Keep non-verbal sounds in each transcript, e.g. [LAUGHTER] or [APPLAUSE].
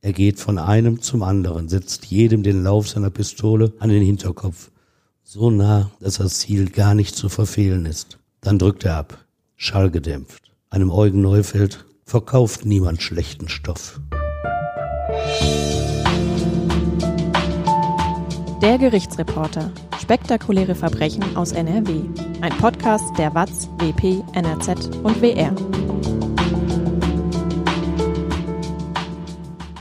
Er geht von einem zum anderen, setzt jedem den Lauf seiner Pistole an den Hinterkopf. So nah, dass das Ziel gar nicht zu verfehlen ist. Dann drückt er ab, schallgedämpft. Einem Eugen Neufeld verkauft niemand schlechten Stoff. Der Gerichtsreporter. Spektakuläre Verbrechen aus NRW. Ein Podcast der WAZ, WP, NRZ und WR.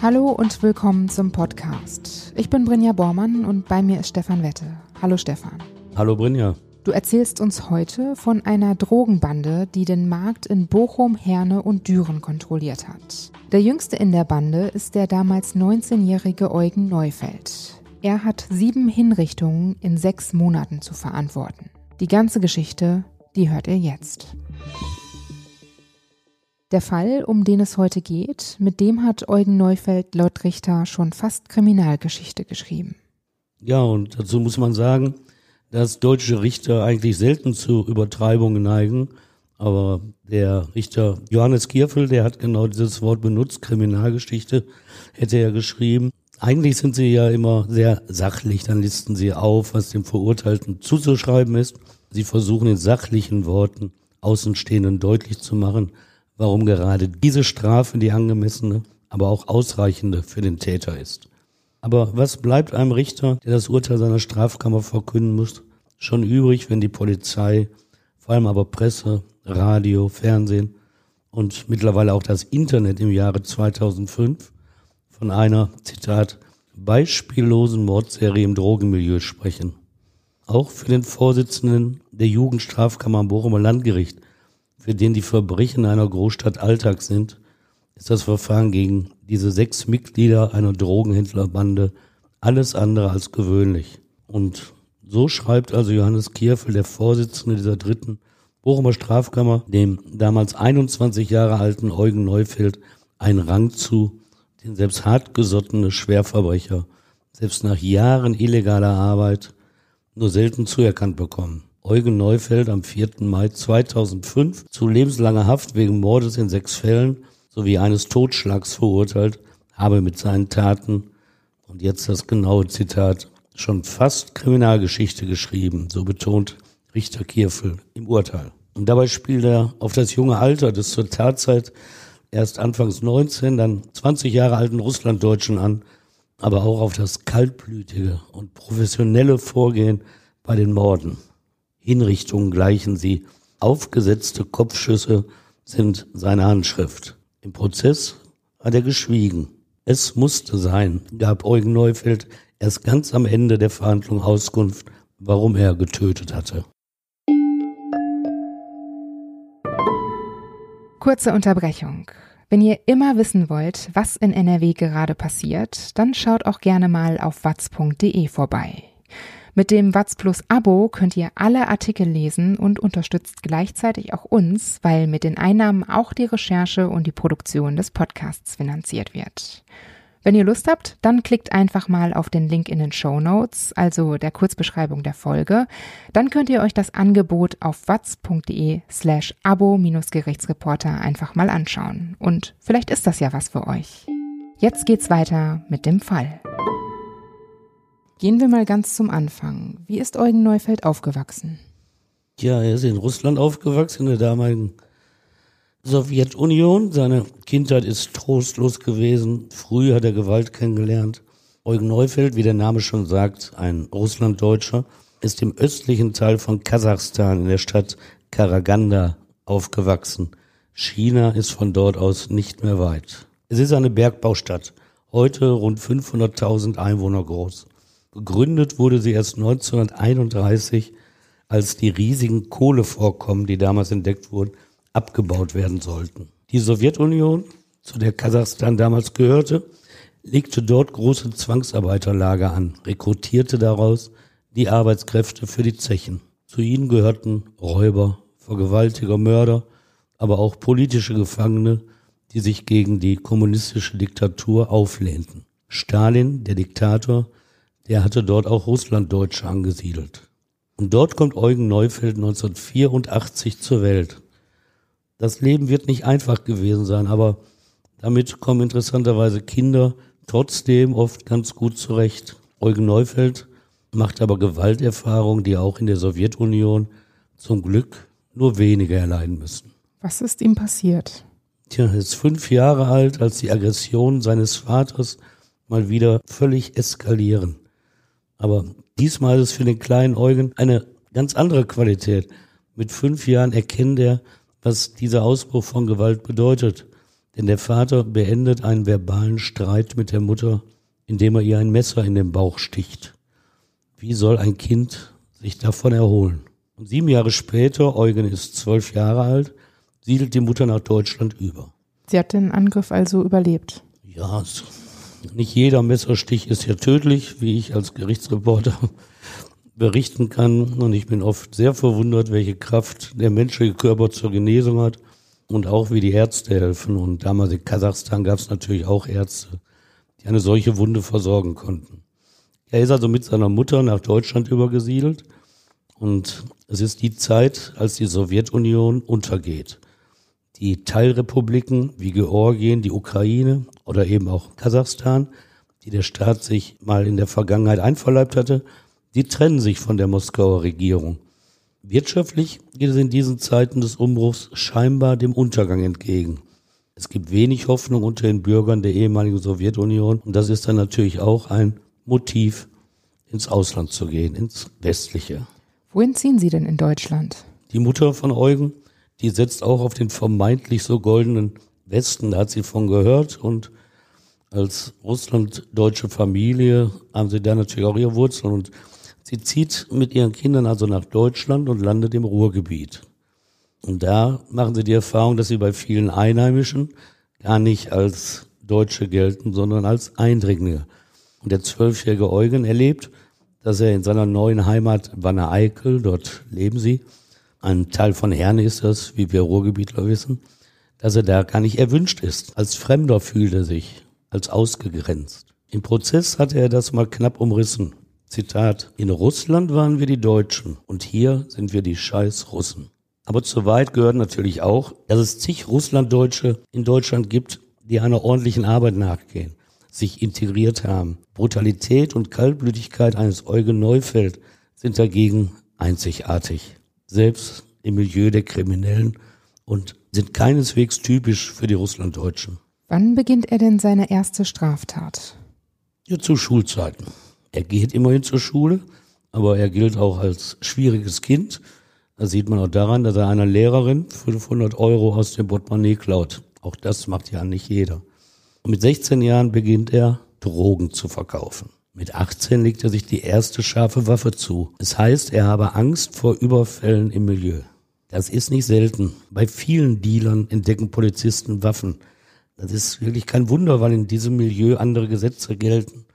Hallo und willkommen zum Podcast. Ich bin Brinja Bormann und bei mir ist Stefan Wette. Hallo Stefan. Hallo Brinja. Du erzählst uns heute von einer Drogenbande, die den Markt in Bochum, Herne und Düren kontrolliert hat. Der jüngste in der Bande ist der damals 19-jährige Eugen Neufeld. Er hat sieben Hinrichtungen in sechs Monaten zu verantworten. Die ganze Geschichte, die hört ihr jetzt. Der Fall, um den es heute geht, mit dem hat Eugen Neufeld laut Richter schon fast Kriminalgeschichte geschrieben. Ja, und dazu muss man sagen, dass deutsche Richter eigentlich selten zu Übertreibungen neigen. Aber der Richter Johannes Kierfel, der hat genau dieses Wort benutzt, Kriminalgeschichte, hätte er geschrieben. Eigentlich sind sie ja immer sehr sachlich, dann listen sie auf, was dem Verurteilten zuzuschreiben ist. Sie versuchen in sachlichen Worten Außenstehenden deutlich zu machen, warum gerade diese Strafe die angemessene, aber auch ausreichende für den Täter ist. Aber was bleibt einem Richter, der das Urteil seiner Strafkammer verkünden muss, schon übrig, wenn die Polizei, vor allem aber Presse, Radio, Fernsehen und mittlerweile auch das Internet im Jahre 2005 von einer, Zitat, beispiellosen Mordserie im Drogenmilieu sprechen. Auch für den Vorsitzenden der Jugendstrafkammer am Bochumer Landgericht für den die Verbrechen einer Großstadt Alltag sind, ist das Verfahren gegen diese sechs Mitglieder einer Drogenhändlerbande alles andere als gewöhnlich. Und so schreibt also Johannes Kierfel, der Vorsitzende dieser dritten Bochumer Strafkammer, dem damals 21 Jahre alten Eugen Neufeld einen Rang zu, den selbst hartgesottene Schwerverbrecher, selbst nach Jahren illegaler Arbeit, nur selten zuerkannt bekommen. Eugen Neufeld am 4. Mai 2005 zu lebenslanger Haft wegen Mordes in sechs Fällen sowie eines Totschlags verurteilt, habe mit seinen Taten, und jetzt das genaue Zitat, schon fast Kriminalgeschichte geschrieben, so betont Richter Kierfel im Urteil. Und dabei spielt er auf das junge Alter des zur Tatzeit erst anfangs 19, dann 20 Jahre alten Russlanddeutschen an, aber auch auf das kaltblütige und professionelle Vorgehen bei den Morden. Hinrichtungen gleichen sie. Aufgesetzte Kopfschüsse sind seine Handschrift. Im Prozess hat er geschwiegen. Es musste sein, gab Eugen Neufeld erst ganz am Ende der Verhandlung Auskunft, warum er getötet hatte. Kurze Unterbrechung. Wenn ihr immer wissen wollt, was in NRW gerade passiert, dann schaut auch gerne mal auf watz.de vorbei. Mit dem Watz Plus Abo könnt ihr alle Artikel lesen und unterstützt gleichzeitig auch uns, weil mit den Einnahmen auch die Recherche und die Produktion des Podcasts finanziert wird. Wenn ihr Lust habt, dann klickt einfach mal auf den Link in den Show Notes, also der Kurzbeschreibung der Folge. Dann könnt ihr euch das Angebot auf watz.de slash abo-gerichtsreporter einfach mal anschauen. Und vielleicht ist das ja was für euch. Jetzt geht's weiter mit dem Fall. Gehen wir mal ganz zum Anfang. Wie ist Eugen Neufeld aufgewachsen? Ja, er ist in Russland aufgewachsen, in der damaligen Sowjetunion. Seine Kindheit ist trostlos gewesen. Früh hat er Gewalt kennengelernt. Eugen Neufeld, wie der Name schon sagt, ein Russlanddeutscher, ist im östlichen Teil von Kasachstan in der Stadt Karaganda aufgewachsen. China ist von dort aus nicht mehr weit. Es ist eine Bergbaustadt, heute rund 500.000 Einwohner groß. Gegründet wurde sie erst 1931, als die riesigen Kohlevorkommen, die damals entdeckt wurden, abgebaut werden sollten. Die Sowjetunion, zu der Kasachstan damals gehörte, legte dort große Zwangsarbeiterlager an, rekrutierte daraus die Arbeitskräfte für die Zechen. Zu ihnen gehörten Räuber, Vergewaltiger, Mörder, aber auch politische Gefangene, die sich gegen die kommunistische Diktatur auflehnten. Stalin, der Diktator, der hatte dort auch Russlanddeutsche angesiedelt. Und dort kommt Eugen Neufeld 1984 zur Welt. Das Leben wird nicht einfach gewesen sein, aber Damit kommen interessanterweise Kinder trotzdem oft ganz gut zurecht. Eugen Neufeld macht aber Gewalterfahrungen, die auch in der Sowjetunion zum Glück nur wenige erleiden müssen. Was ist ihm passiert? Tja, er ist fünf Jahre alt, als die Aggressionen seines Vaters mal wieder völlig eskalieren. Aber diesmal ist es für den kleinen Eugen eine ganz andere Qualität. Mit fünf Jahren erkennt er, was dieser Ausbruch von Gewalt bedeutet. Denn der Vater beendet einen verbalen Streit mit der Mutter, indem er ihr ein Messer in den Bauch sticht. Wie soll ein Kind sich davon erholen? Und sieben Jahre später, Eugen ist zwölf Jahre alt, siedelt die Mutter nach Deutschland über. Sie hat den Angriff also überlebt. Ja, nicht jeder Messerstich ist ja tödlich, wie ich als Gerichtsreporter [LAUGHS] berichten kann. Und ich bin oft sehr verwundert, welche Kraft der menschliche Körper zur Genesung hat und auch wie die Ärzte helfen. Und damals in Kasachstan gab es natürlich auch Ärzte, die eine solche Wunde versorgen konnten. Er ist also mit seiner Mutter nach Deutschland übergesiedelt und es ist die Zeit, als die Sowjetunion untergeht. Die Teilrepubliken wie Georgien, die Ukraine oder eben auch Kasachstan, die der Staat sich mal in der Vergangenheit einverleibt hatte, die trennen sich von der Moskauer Regierung. Wirtschaftlich geht es in diesen Zeiten des Umbruchs scheinbar dem Untergang entgegen. Es gibt wenig Hoffnung unter den Bürgern der ehemaligen Sowjetunion und das ist dann natürlich auch ein Motiv, ins Ausland zu gehen, ins Westliche. Wohin ziehen Sie denn in Deutschland? Die Mutter von Eugen, die setzt auch auf den vermeintlich so goldenen Westen, da hat sie von gehört und als russlanddeutsche Familie haben sie da natürlich auch ihre Wurzeln und sie zieht mit ihren Kindern also nach Deutschland und landet im Ruhrgebiet. Und da machen sie die Erfahrung, dass sie bei vielen Einheimischen gar nicht als Deutsche gelten, sondern als Eindringlinge. Und der zwölfjährige Eugen erlebt, dass er in seiner neuen Heimat Wanne Eickel, dort leben sie, ein Teil von Herne ist das, wie wir Ruhrgebietler wissen, dass er da gar nicht erwünscht ist. Als Fremder fühlt er sich, als ausgegrenzt. Im Prozess hatte er das mal knapp umrissen. Zitat, in Russland waren wir die Deutschen und hier sind wir die scheiß Russen. Aber zu weit gehört natürlich auch, dass es zig Russlanddeutsche in Deutschland gibt, die einer ordentlichen Arbeit nachgehen sich integriert haben. Brutalität und Kaltblütigkeit eines Eugen Neufeld sind dagegen einzigartig, selbst im Milieu der Kriminellen und sind keineswegs typisch für die Russlanddeutschen. Wann beginnt er denn seine erste Straftat? Ja, zu Schulzeiten. Er geht immerhin zur Schule, aber er gilt auch als schwieriges Kind. Das sieht man auch daran, dass er einer Lehrerin 500 Euro aus dem Portemonnaie klaut. Auch das macht ja nicht jeder. Und mit 16 Jahren beginnt er, Drogen zu verkaufen. Mit 18 legt er sich die erste scharfe Waffe zu. Es heißt, er habe Angst vor Überfällen im Milieu. Das ist nicht selten. Bei vielen Dealern entdecken Polizisten Waffen. Das ist wirklich kein Wunder, weil in diesem Milieu andere Gesetze gelten.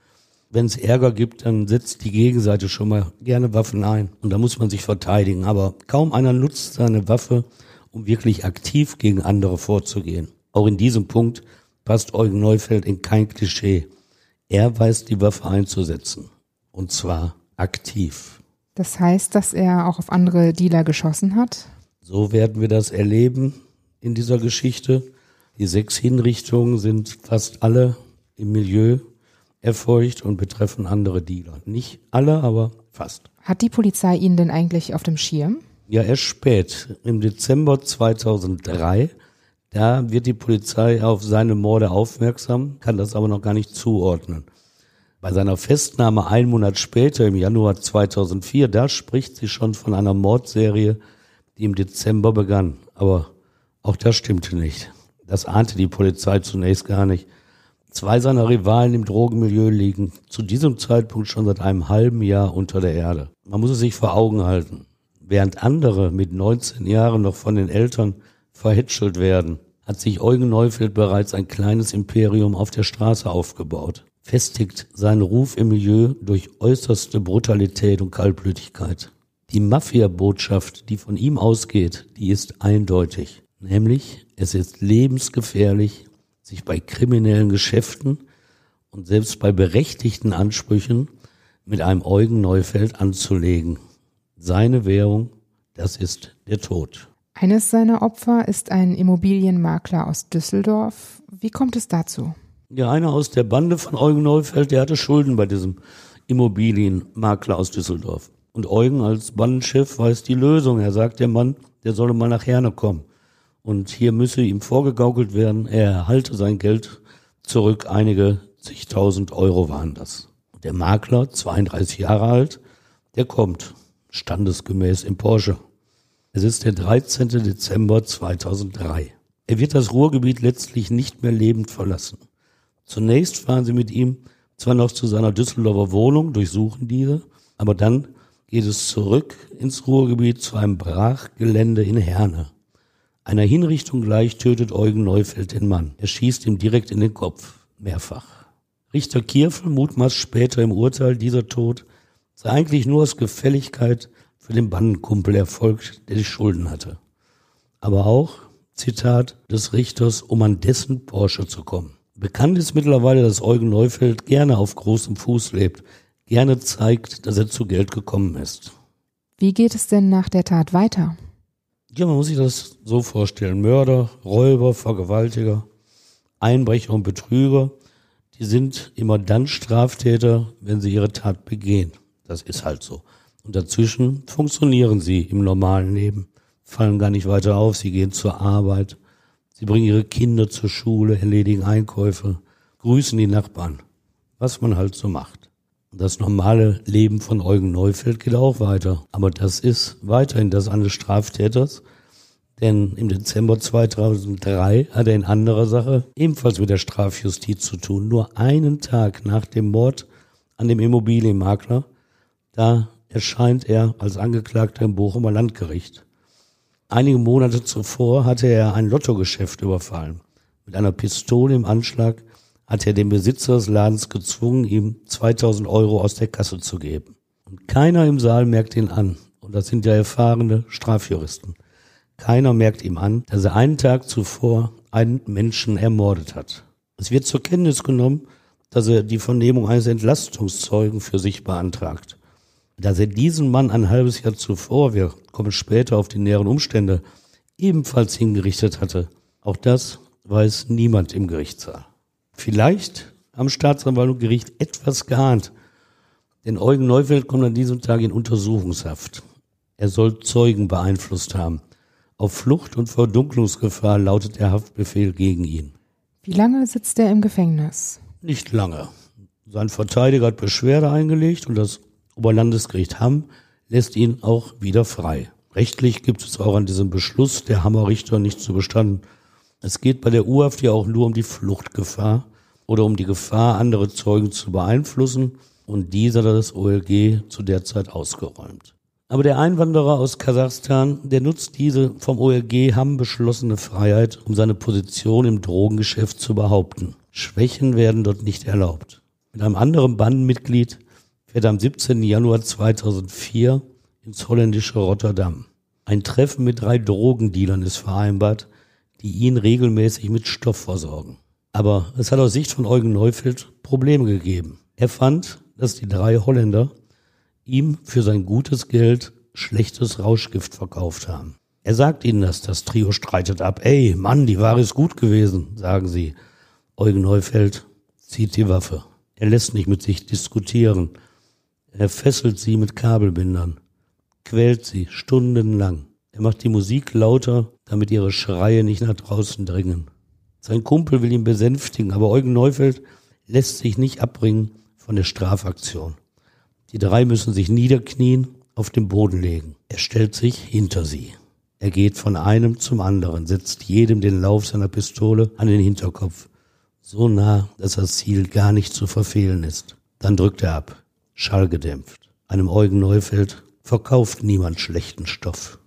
Wenn es Ärger gibt, dann setzt die Gegenseite schon mal gerne Waffen ein. Und da muss man sich verteidigen. Aber kaum einer nutzt seine Waffe, um wirklich aktiv gegen andere vorzugehen. Auch in diesem Punkt passt Eugen Neufeld in kein Klischee. Er weiß die Waffe einzusetzen. Und zwar aktiv. Das heißt, dass er auch auf andere Dealer geschossen hat? So werden wir das erleben in dieser Geschichte. Die sechs Hinrichtungen sind fast alle im Milieu erfolgt und betreffen andere Dealer. Nicht alle, aber fast. Hat die Polizei ihn denn eigentlich auf dem Schirm? Ja, erst spät. Im Dezember 2003 da wird die Polizei auf seine Morde aufmerksam, kann das aber noch gar nicht zuordnen. Bei seiner Festnahme einen Monat später, im Januar 2004, da spricht sie schon von einer Mordserie, die im Dezember begann. Aber auch das stimmte nicht. Das ahnte die Polizei zunächst gar nicht. Zwei seiner Rivalen im Drogenmilieu liegen zu diesem Zeitpunkt schon seit einem halben Jahr unter der Erde. Man muss es sich vor Augen halten. Während andere mit 19 Jahren noch von den Eltern verhätschelt werden, hat sich Eugen Neufeld bereits ein kleines Imperium auf der Straße aufgebaut, festigt seinen Ruf im Milieu durch äußerste Brutalität und Kaltblütigkeit. Die Mafia-Botschaft, die von ihm ausgeht, die ist eindeutig. Nämlich, es ist lebensgefährlich, sich bei kriminellen Geschäften und selbst bei berechtigten Ansprüchen mit einem Eugen Neufeld anzulegen. Seine Währung, das ist der Tod. Eines seiner Opfer ist ein Immobilienmakler aus Düsseldorf. Wie kommt es dazu? Ja, einer aus der Bande von Eugen Neufeld, der hatte Schulden bei diesem Immobilienmakler aus Düsseldorf. Und Eugen als Bandenchef weiß die Lösung. Er sagt der Mann, der solle mal nach Herne kommen. Und hier müsse ihm vorgegaukelt werden, er erhalte sein Geld zurück. Einige zigtausend Euro waren das. Der Makler, 32 Jahre alt, der kommt standesgemäß im Porsche. Es ist der 13. Dezember 2003. Er wird das Ruhrgebiet letztlich nicht mehr lebend verlassen. Zunächst fahren sie mit ihm zwar noch zu seiner Düsseldorfer Wohnung, durchsuchen diese, aber dann geht es zurück ins Ruhrgebiet zu einem Brachgelände in Herne. Einer Hinrichtung gleich tötet Eugen Neufeld den Mann. Er schießt ihm direkt in den Kopf, mehrfach. Richter Kierfel mutmaßt später im Urteil, dieser Tod sei eigentlich nur aus Gefälligkeit für den Bandenkumpel erfolgt, der die Schulden hatte. Aber auch, Zitat des Richters, um an dessen Porsche zu kommen. Bekannt ist mittlerweile, dass Eugen Neufeld gerne auf großem Fuß lebt, gerne zeigt, dass er zu Geld gekommen ist. Wie geht es denn nach der Tat weiter? Ja, man muss sich das so vorstellen. Mörder, Räuber, Vergewaltiger, Einbrecher und Betrüger, die sind immer dann Straftäter, wenn sie ihre Tat begehen. Das ist halt so. Und dazwischen funktionieren sie im normalen Leben, fallen gar nicht weiter auf, sie gehen zur Arbeit, sie bringen ihre Kinder zur Schule, erledigen Einkäufe, grüßen die Nachbarn, was man halt so macht. Das normale Leben von Eugen Neufeld geht auch weiter. Aber das ist weiterhin das eines Straftäters, denn im Dezember 2003 hat er in anderer Sache ebenfalls mit der Strafjustiz zu tun. Nur einen Tag nach dem Mord an dem Immobilienmakler, da erscheint er als Angeklagter im Bochumer Landgericht. Einige Monate zuvor hatte er ein Lottogeschäft überfallen. Mit einer Pistole im Anschlag hat er den Besitzer des Ladens gezwungen, ihm 2000 Euro aus der Kasse zu geben. Und keiner im Saal merkt ihn an. Und das sind ja erfahrene Strafjuristen. Keiner merkt ihm an, dass er einen Tag zuvor einen Menschen ermordet hat. Es wird zur Kenntnis genommen, dass er die Vernehmung eines Entlastungszeugen für sich beantragt dass er diesen Mann ein halbes Jahr zuvor, wir kommen später auf die näheren Umstände, ebenfalls hingerichtet hatte. Auch das weiß niemand im Gerichtssaal. Vielleicht am Staatsanwalt und Gericht etwas geahnt, denn Eugen Neufeld kommt an diesem Tag in Untersuchungshaft. Er soll Zeugen beeinflusst haben. Auf Flucht und Verdunklungsgefahr lautet der Haftbefehl gegen ihn. Wie lange sitzt er im Gefängnis? Nicht lange. Sein Verteidiger hat Beschwerde eingelegt und das Oberlandesgericht Hamm lässt ihn auch wieder frei. Rechtlich gibt es auch an diesem Beschluss der Hammer Richter nicht zu bestanden. Es geht bei der U-Haft ja auch nur um die Fluchtgefahr oder um die Gefahr, andere Zeugen zu beeinflussen und dieser hat das OLG zu der Zeit ausgeräumt. Aber der Einwanderer aus Kasachstan, der nutzt diese vom OLG Hamm beschlossene Freiheit, um seine Position im Drogengeschäft zu behaupten. Schwächen werden dort nicht erlaubt. Mit einem anderen Bandenmitglied fährt am 17. Januar 2004 ins holländische Rotterdam. Ein Treffen mit drei Drogendealern ist vereinbart, die ihn regelmäßig mit Stoff versorgen. Aber es hat aus Sicht von Eugen Neufeld Probleme gegeben. Er fand, dass die drei Holländer ihm für sein gutes Geld schlechtes Rauschgift verkauft haben. Er sagt ihnen das, das Trio streitet ab. Ey, Mann, die Ware ist gut gewesen, sagen sie. Eugen Neufeld zieht die Waffe. Er lässt nicht mit sich diskutieren. Er fesselt sie mit Kabelbindern, quält sie stundenlang. Er macht die Musik lauter, damit ihre Schreie nicht nach draußen dringen. Sein Kumpel will ihn besänftigen, aber Eugen Neufeld lässt sich nicht abbringen von der Strafaktion. Die drei müssen sich niederknien, auf den Boden legen. Er stellt sich hinter sie. Er geht von einem zum anderen, setzt jedem den Lauf seiner Pistole an den Hinterkopf. So nah, dass das Ziel gar nicht zu verfehlen ist. Dann drückt er ab schallgedämpft. Einem Eugen Neufeld verkauft niemand schlechten Stoff.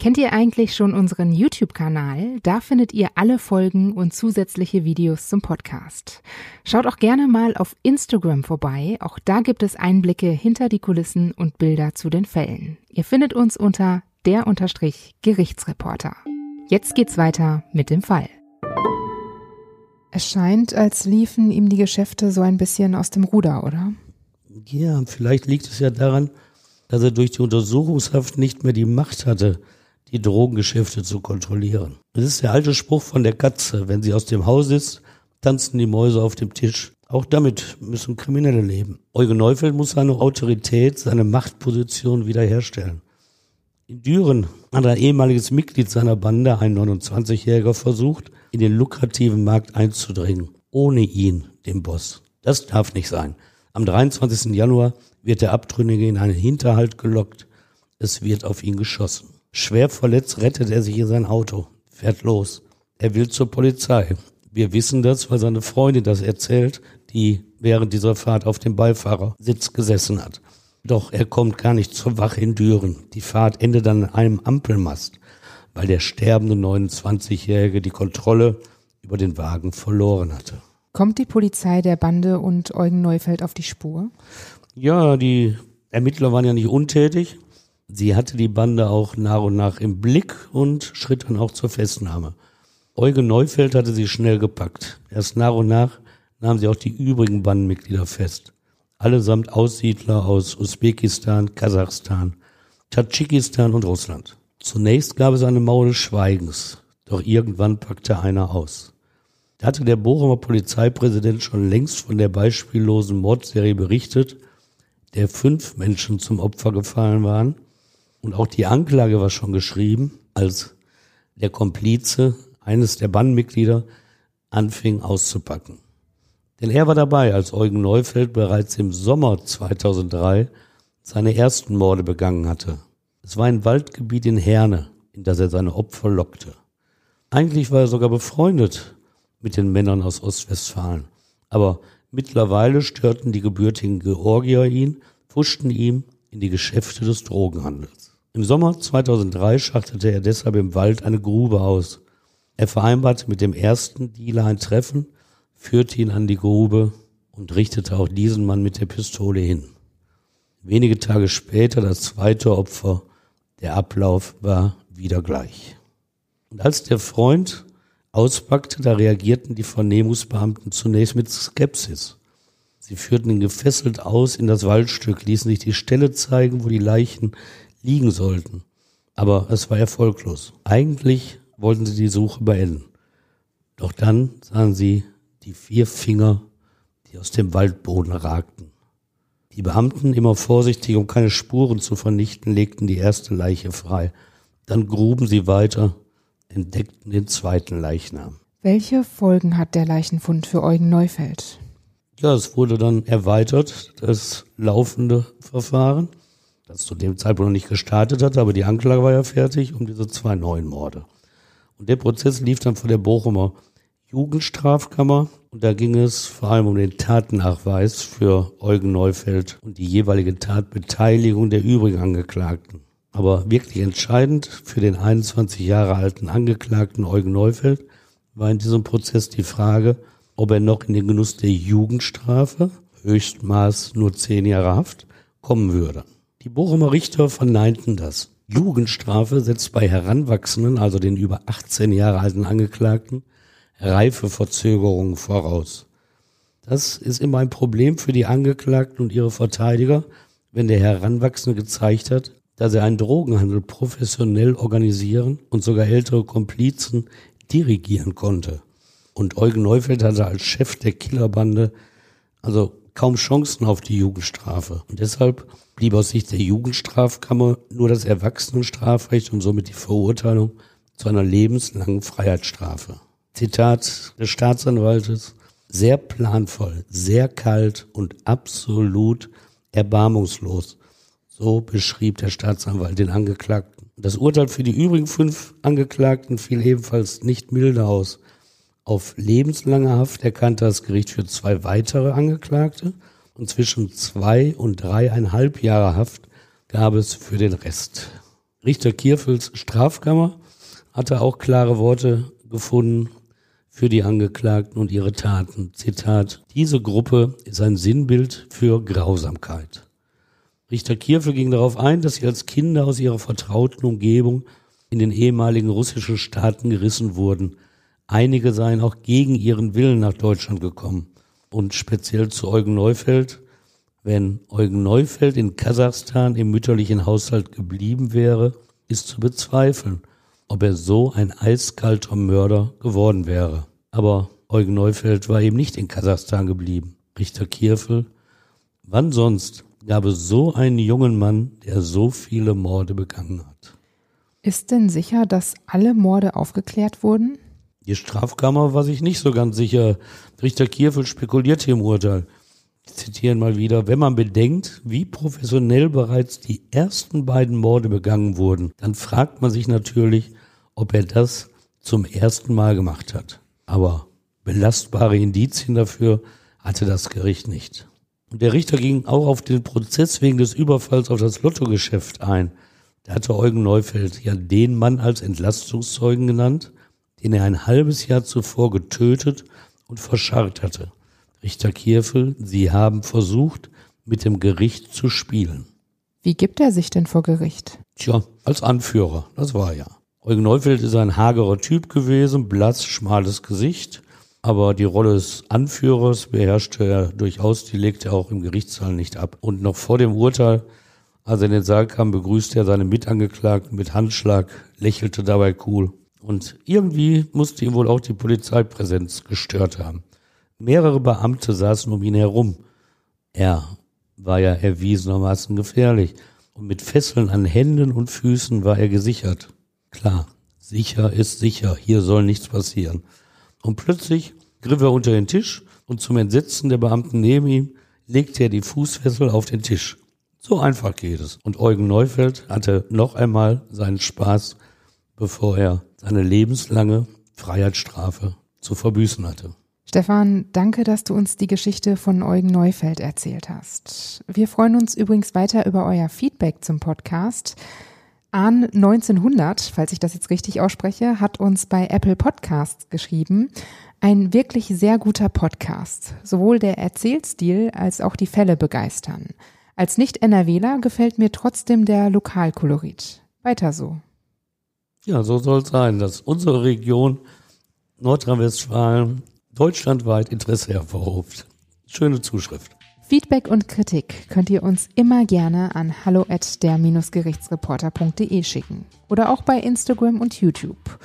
Kennt ihr eigentlich schon unseren YouTube-Kanal? Da findet ihr alle Folgen und zusätzliche Videos zum Podcast. Schaut auch gerne mal auf Instagram vorbei. Auch da gibt es Einblicke hinter die Kulissen und Bilder zu den Fällen. Ihr findet uns unter der Gerichtsreporter. Jetzt geht's weiter mit dem Fall. Es scheint, als liefen ihm die Geschäfte so ein bisschen aus dem Ruder, oder? Ja, vielleicht liegt es ja daran, dass er durch die Untersuchungshaft nicht mehr die Macht hatte, die Drogengeschäfte zu kontrollieren. Es ist der alte Spruch von der Katze, wenn sie aus dem Haus ist, tanzen die Mäuse auf dem Tisch. Auch damit müssen Kriminelle leben. Eugen Neufeld muss seine Autorität, seine Machtposition wiederherstellen. In Düren hat ein ehemaliges Mitglied seiner Bande, ein 29-Jähriger, versucht, in den lukrativen Markt einzudringen, ohne ihn, den Boss. Das darf nicht sein. Am 23. Januar wird der Abtrünnige in einen Hinterhalt gelockt. Es wird auf ihn geschossen. Schwer verletzt rettet er sich in sein Auto, fährt los. Er will zur Polizei. Wir wissen das, weil seine Freundin das erzählt, die während dieser Fahrt auf dem Beifahrersitz gesessen hat. Doch er kommt gar nicht zur Wache in Düren. Die Fahrt endet an einem Ampelmast, weil der sterbende 29-Jährige die Kontrolle über den Wagen verloren hatte. Kommt die Polizei der Bande und Eugen Neufeld auf die Spur? Ja, die Ermittler waren ja nicht untätig. Sie hatte die Bande auch nach und nach im Blick und schritt dann auch zur Festnahme. Eugen Neufeld hatte sie schnell gepackt. Erst nach und nach nahm sie auch die übrigen Bandenmitglieder fest. Allesamt Aussiedler aus Usbekistan, Kasachstan, Tadschikistan und Russland. Zunächst gab es eine Mauer des Schweigens, doch irgendwann packte einer aus. Da hatte der Bochumer Polizeipräsident schon längst von der beispiellosen Mordserie berichtet, der fünf Menschen zum Opfer gefallen waren und auch die Anklage war schon geschrieben, als der Komplize, eines der Bandmitglieder, anfing auszupacken. Denn er war dabei, als Eugen Neufeld bereits im Sommer 2003 seine ersten Morde begangen hatte. Es war ein Waldgebiet in Herne, in das er seine Opfer lockte. Eigentlich war er sogar befreundet mit den Männern aus Ostwestfalen. Aber mittlerweile störten die gebürtigen Georgier ihn, pfuschten ihm in die Geschäfte des Drogenhandels. Im Sommer 2003 schachtete er deshalb im Wald eine Grube aus. Er vereinbarte mit dem ersten Dealer ein Treffen, führte ihn an die Grube und richtete auch diesen Mann mit der Pistole hin. Wenige Tage später das zweite Opfer. Der Ablauf war wieder gleich. Und als der Freund auspackte, da reagierten die Vernehmungsbeamten zunächst mit Skepsis. Sie führten ihn gefesselt aus in das Waldstück, ließen sich die Stelle zeigen, wo die Leichen liegen sollten. Aber es war erfolglos. Eigentlich wollten sie die Suche beenden. Doch dann sahen sie die vier Finger, die aus dem Waldboden ragten. Die Beamten, immer vorsichtig, um keine Spuren zu vernichten, legten die erste Leiche frei. Dann gruben sie weiter, entdeckten den zweiten Leichnam. Welche Folgen hat der Leichenfund für Eugen Neufeld? Ja, es wurde dann erweitert, das laufende Verfahren das zu dem Zeitpunkt noch nicht gestartet hatte, aber die Anklage war ja fertig um diese zwei neuen Morde. Und der Prozess lief dann vor der Bochumer Jugendstrafkammer und da ging es vor allem um den Tatnachweis für Eugen Neufeld und die jeweilige Tatbeteiligung der übrigen Angeklagten. Aber wirklich entscheidend für den 21 Jahre alten Angeklagten Eugen Neufeld war in diesem Prozess die Frage, ob er noch in den Genuss der Jugendstrafe, Höchstmaß nur zehn Jahre Haft, kommen würde. Die Bochumer Richter verneinten das. Jugendstrafe setzt bei Heranwachsenden, also den über 18 Jahre alten Angeklagten, Reifeverzögerungen voraus. Das ist immer ein Problem für die Angeklagten und ihre Verteidiger, wenn der Heranwachsende gezeigt hat, dass er einen Drogenhandel professionell organisieren und sogar ältere Komplizen dirigieren konnte. Und Eugen Neufeld hatte als Chef der Killerbande also kaum Chancen auf die Jugendstrafe. Und deshalb blieb aus Sicht der Jugendstrafkammer nur das Erwachsenenstrafrecht und somit die Verurteilung zu einer lebenslangen Freiheitsstrafe. Zitat des Staatsanwaltes, sehr planvoll, sehr kalt und absolut erbarmungslos. So beschrieb der Staatsanwalt den Angeklagten. Das Urteil für die übrigen fünf Angeklagten fiel ebenfalls nicht milder aus. Auf lebenslange Haft erkannte das Gericht für zwei weitere Angeklagte und zwischen zwei und dreieinhalb Jahre Haft gab es für den Rest. Richter Kierfels Strafkammer hatte auch klare Worte gefunden für die Angeklagten und ihre Taten. Zitat, diese Gruppe ist ein Sinnbild für Grausamkeit. Richter Kierfel ging darauf ein, dass sie als Kinder aus ihrer vertrauten Umgebung in den ehemaligen russischen Staaten gerissen wurden – Einige seien auch gegen ihren Willen nach Deutschland gekommen. Und speziell zu Eugen Neufeld, Wenn Eugen Neufeld in Kasachstan im mütterlichen Haushalt geblieben wäre, ist zu bezweifeln, ob er so ein eiskalter Mörder geworden wäre. Aber Eugen Neufeld war eben nicht in Kasachstan geblieben. Richter Kierfel, wann sonst gab es so einen jungen Mann, der so viele Morde begangen hat? Ist denn sicher, dass alle Morde aufgeklärt wurden? Die Strafkammer war sich nicht so ganz sicher. Richter Kierfel spekulierte im Urteil. Ich zitiere mal wieder, wenn man bedenkt, wie professionell bereits die ersten beiden Morde begangen wurden, dann fragt man sich natürlich, ob er das zum ersten Mal gemacht hat. Aber belastbare Indizien dafür hatte das Gericht nicht. Und der Richter ging auch auf den Prozess wegen des Überfalls auf das Lottogeschäft ein. Da hatte Eugen Neufeld ja den Mann als Entlastungszeugen genannt, den er ein halbes Jahr zuvor getötet und verscharrt hatte. Richter Kierfel, Sie haben versucht, mit dem Gericht zu spielen. Wie gibt er sich denn vor Gericht? Tja, als Anführer, das war ja. Eugen Neufeld ist ein hagerer Typ gewesen, blass, schmales Gesicht, aber die Rolle des Anführers beherrschte er durchaus, die legte er auch im Gerichtssaal nicht ab. Und noch vor dem Urteil, als er in den Saal kam, begrüßte er seine Mitangeklagten mit Handschlag, lächelte dabei cool. Und irgendwie musste ihm wohl auch die Polizeipräsenz gestört haben. Mehrere Beamte saßen um ihn herum. Er war ja erwiesenermaßen gefährlich. Und mit Fesseln an Händen und Füßen war er gesichert. Klar, sicher ist sicher, hier soll nichts passieren. Und plötzlich griff er unter den Tisch und zum Entsetzen der Beamten neben ihm legte er die Fußfessel auf den Tisch. So einfach geht es. Und Eugen Neufeld hatte noch einmal seinen Spaß, bevor er seine lebenslange Freiheitsstrafe zu verbüßen hatte. Stefan, danke, dass du uns die Geschichte von Eugen Neufeld erzählt hast. Wir freuen uns übrigens weiter über euer Feedback zum Podcast. An 1900, falls ich das jetzt richtig ausspreche, hat uns bei Apple Podcasts geschrieben. Ein wirklich sehr guter Podcast. Sowohl der Erzählstil als auch die Fälle begeistern. Als Nicht-NRWler gefällt mir trotzdem der Lokalkolorit. Weiter so. Ja, so soll es sein, dass unsere Region Nordrhein-Westfalen deutschlandweit Interesse hervorruft. Schöne Zuschrift. Feedback und Kritik könnt ihr uns immer gerne an hallo at der-gerichtsreporter.de schicken oder auch bei Instagram und YouTube.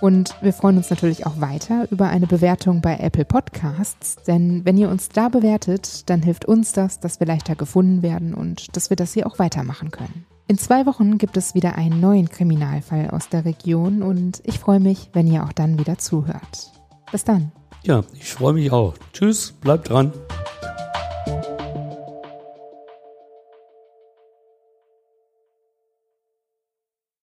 Und wir freuen uns natürlich auch weiter über eine Bewertung bei Apple Podcasts, denn wenn ihr uns da bewertet, dann hilft uns das, dass wir leichter gefunden werden und dass wir das hier auch weitermachen können. In zwei Wochen gibt es wieder einen neuen Kriminalfall aus der Region und ich freue mich, wenn ihr auch dann wieder zuhört. Bis dann. Ja, ich freue mich auch. Tschüss, bleibt dran.